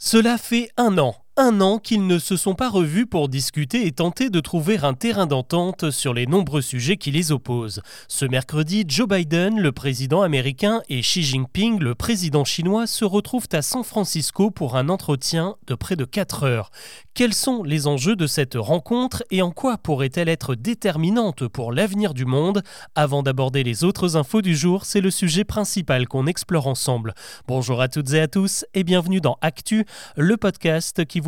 Cela fait un an un an qu'ils ne se sont pas revus pour discuter et tenter de trouver un terrain d'entente sur les nombreux sujets qui les opposent. Ce mercredi, Joe Biden, le président américain, et Xi Jinping, le président chinois, se retrouvent à San Francisco pour un entretien de près de 4 heures. Quels sont les enjeux de cette rencontre et en quoi pourrait-elle être déterminante pour l'avenir du monde? Avant d'aborder les autres infos du jour, c'est le sujet principal qu'on explore ensemble. Bonjour à toutes et à tous et bienvenue dans Actu, le podcast qui vous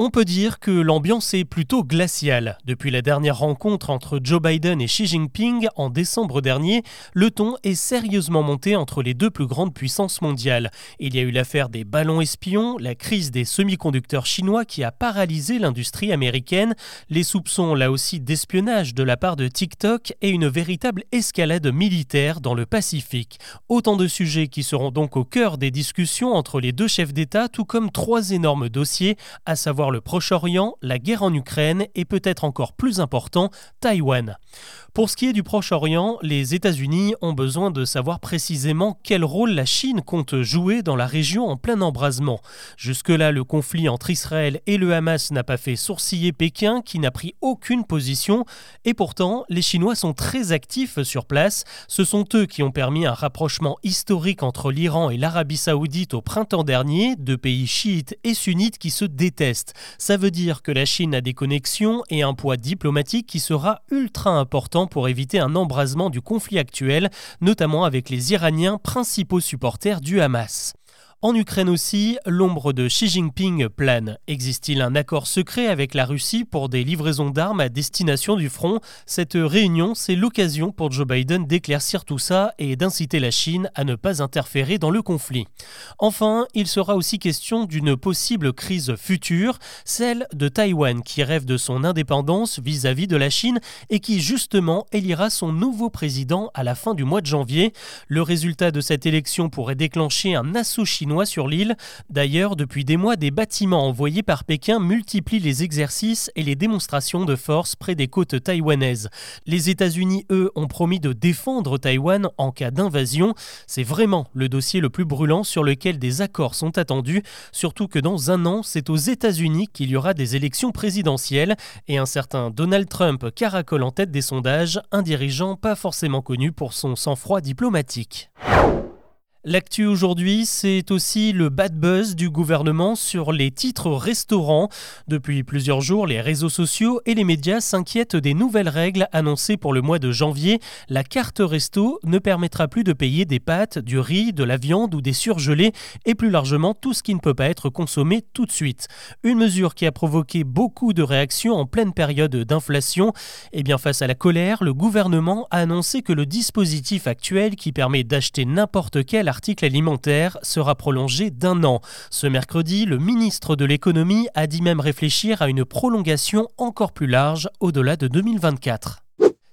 on peut dire que l'ambiance est plutôt glaciale. Depuis la dernière rencontre entre Joe Biden et Xi Jinping en décembre dernier, le ton est sérieusement monté entre les deux plus grandes puissances mondiales. Il y a eu l'affaire des ballons espions, la crise des semi-conducteurs chinois qui a paralysé l'industrie américaine, les soupçons là aussi d'espionnage de la part de TikTok et une véritable escalade militaire dans le Pacifique. Autant de sujets qui seront donc au cœur des discussions entre les deux chefs d'État, tout comme trois énormes dossiers, à savoir le Proche-Orient, la guerre en Ukraine et peut-être encore plus important, Taïwan. Pour ce qui est du Proche-Orient, les États-Unis ont besoin de savoir précisément quel rôle la Chine compte jouer dans la région en plein embrasement. Jusque-là, le conflit entre Israël et le Hamas n'a pas fait sourciller Pékin, qui n'a pris aucune position, et pourtant, les Chinois sont très actifs sur place. Ce sont eux qui ont permis un rapprochement historique entre l'Iran et l'Arabie saoudite au printemps dernier, deux pays chiites et sunnites qui se détestent. Ça veut dire que la Chine a des connexions et un poids diplomatique qui sera ultra important pour éviter un embrasement du conflit actuel, notamment avec les Iraniens principaux supporters du Hamas. En Ukraine aussi, l'ombre de Xi Jinping plane. Existe-t-il un accord secret avec la Russie pour des livraisons d'armes à destination du front? Cette réunion, c'est l'occasion pour Joe Biden d'éclaircir tout ça et d'inciter la Chine à ne pas interférer dans le conflit. Enfin, il sera aussi question d'une possible crise future, celle de Taïwan qui rêve de son indépendance vis-à-vis de la Chine et qui justement élira son nouveau président à la fin du mois de janvier. Le résultat de cette élection pourrait déclencher un assaut chinois sur l'île. D'ailleurs, depuis des mois, des bâtiments envoyés par Pékin multiplient les exercices et les démonstrations de force près des côtes taïwanaises. Les États-Unis, eux, ont promis de défendre Taïwan en cas d'invasion. C'est vraiment le dossier le plus brûlant sur lequel des accords sont attendus, surtout que dans un an, c'est aux États-Unis qu'il y aura des élections présidentielles et un certain Donald Trump caracole en tête des sondages, un dirigeant pas forcément connu pour son sang-froid diplomatique. L'actu aujourd'hui, c'est aussi le bad buzz du gouvernement sur les titres restaurants. Depuis plusieurs jours, les réseaux sociaux et les médias s'inquiètent des nouvelles règles annoncées pour le mois de janvier. La carte resto ne permettra plus de payer des pâtes, du riz, de la viande ou des surgelés et plus largement tout ce qui ne peut pas être consommé tout de suite. Une mesure qui a provoqué beaucoup de réactions en pleine période d'inflation. Et eh bien face à la colère, le gouvernement a annoncé que le dispositif actuel qui permet d'acheter n'importe quel article alimentaire sera prolongé d'un an. Ce mercredi, le ministre de l'économie a dit même réfléchir à une prolongation encore plus large au-delà de 2024.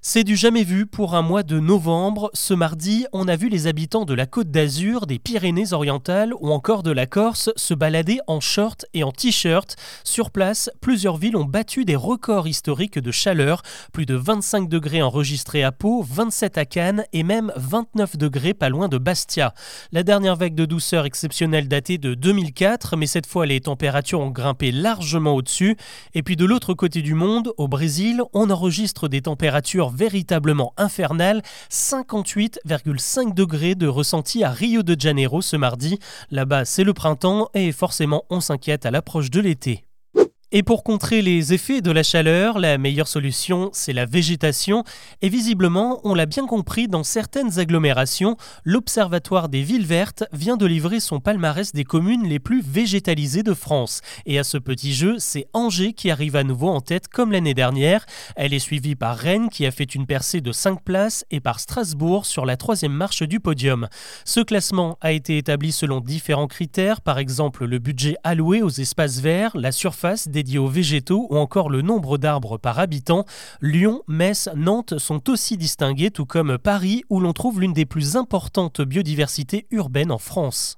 C'est du jamais vu pour un mois de novembre. Ce mardi, on a vu les habitants de la Côte d'Azur, des Pyrénées-Orientales ou encore de la Corse se balader en short et en t-shirt. Sur place, plusieurs villes ont battu des records historiques de chaleur. Plus de 25 degrés enregistrés à Pau, 27 à Cannes et même 29 degrés pas loin de Bastia. La dernière vague de douceur exceptionnelle datée de 2004, mais cette fois les températures ont grimpé largement au-dessus. Et puis de l'autre côté du monde, au Brésil, on enregistre des températures véritablement infernal, 58,5 degrés de ressenti à Rio de Janeiro ce mardi. Là-bas, c'est le printemps et forcément on s'inquiète à l'approche de l'été. Et pour contrer les effets de la chaleur, la meilleure solution, c'est la végétation. Et visiblement, on l'a bien compris, dans certaines agglomérations, l'Observatoire des villes vertes vient de livrer son palmarès des communes les plus végétalisées de France. Et à ce petit jeu, c'est Angers qui arrive à nouveau en tête comme l'année dernière. Elle est suivie par Rennes qui a fait une percée de 5 places et par Strasbourg sur la troisième marche du podium. Ce classement a été établi selon différents critères, par exemple le budget alloué aux espaces verts, la surface des aux végétaux ou encore le nombre d'arbres par habitant, Lyon, Metz, Nantes sont aussi distingués, tout comme Paris où l'on trouve l'une des plus importantes biodiversités urbaines en France.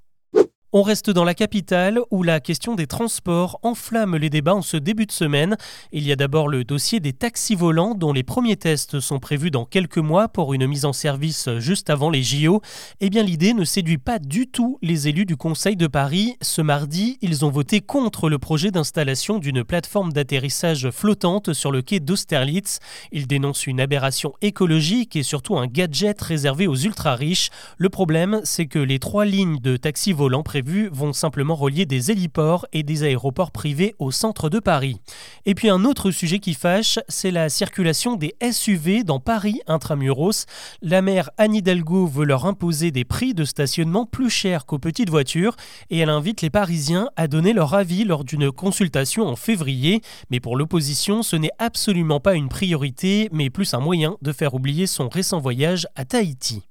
On reste dans la capitale où la question des transports enflamme les débats en ce début de semaine. Il y a d'abord le dossier des taxis volants dont les premiers tests sont prévus dans quelques mois pour une mise en service juste avant les JO. Eh bien l'idée ne séduit pas du tout les élus du Conseil de Paris. Ce mardi, ils ont voté contre le projet d'installation d'une plateforme d'atterrissage flottante sur le quai d'Austerlitz. Ils dénoncent une aberration écologique et surtout un gadget réservé aux ultra riches. Le problème, c'est que les trois lignes de taxis volants vont simplement relier des héliports et des aéroports privés au centre de Paris. Et puis un autre sujet qui fâche, c'est la circulation des SUV dans Paris intramuros. La maire Anne Hidalgo veut leur imposer des prix de stationnement plus chers qu'aux petites voitures et elle invite les Parisiens à donner leur avis lors d'une consultation en février. Mais pour l'opposition, ce n'est absolument pas une priorité, mais plus un moyen de faire oublier son récent voyage à Tahiti.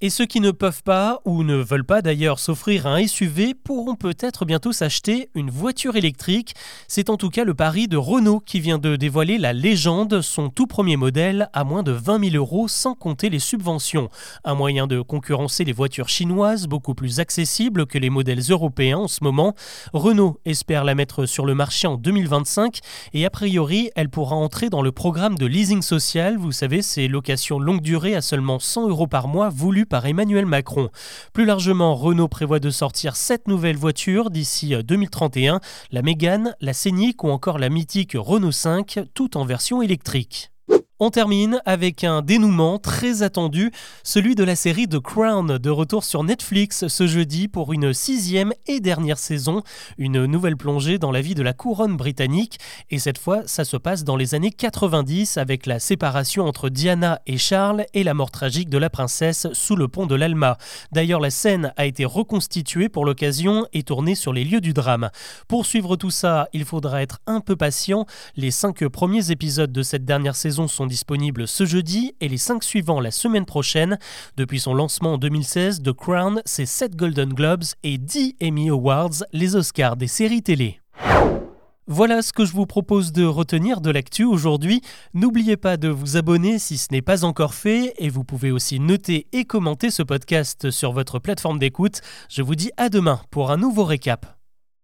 Et ceux qui ne peuvent pas, ou ne veulent pas d'ailleurs s'offrir un SUV, pourront peut-être bientôt s'acheter une voiture électrique. C'est en tout cas le pari de Renault qui vient de dévoiler la légende, son tout premier modèle à moins de 20 000 euros sans compter les subventions. Un moyen de concurrencer les voitures chinoises beaucoup plus accessibles que les modèles européens en ce moment. Renault espère la mettre sur le marché en 2025 et a priori elle pourra entrer dans le programme de leasing social. Vous savez, ces locations longue durée à seulement 100 euros par mois voulues par Emmanuel Macron. Plus largement, Renault prévoit de sortir sept nouvelles voitures d'ici 2031, euh, la Mégane, la Scénic ou encore la mythique Renault 5, toutes en version électrique. On termine avec un dénouement très attendu, celui de la série The Crown, de retour sur Netflix ce jeudi pour une sixième et dernière saison, une nouvelle plongée dans la vie de la couronne britannique, et cette fois ça se passe dans les années 90 avec la séparation entre Diana et Charles et la mort tragique de la princesse sous le pont de l'Alma. D'ailleurs la scène a été reconstituée pour l'occasion et tournée sur les lieux du drame. Pour suivre tout ça, il faudra être un peu patient, les cinq premiers épisodes de cette dernière saison sont disponibles ce jeudi et les 5 suivants la semaine prochaine. Depuis son lancement en 2016, The Crown, c'est 7 Golden Globes et 10 Emmy Awards, les Oscars des séries télé. Voilà ce que je vous propose de retenir de l'actu aujourd'hui. N'oubliez pas de vous abonner si ce n'est pas encore fait et vous pouvez aussi noter et commenter ce podcast sur votre plateforme d'écoute. Je vous dis à demain pour un nouveau récap.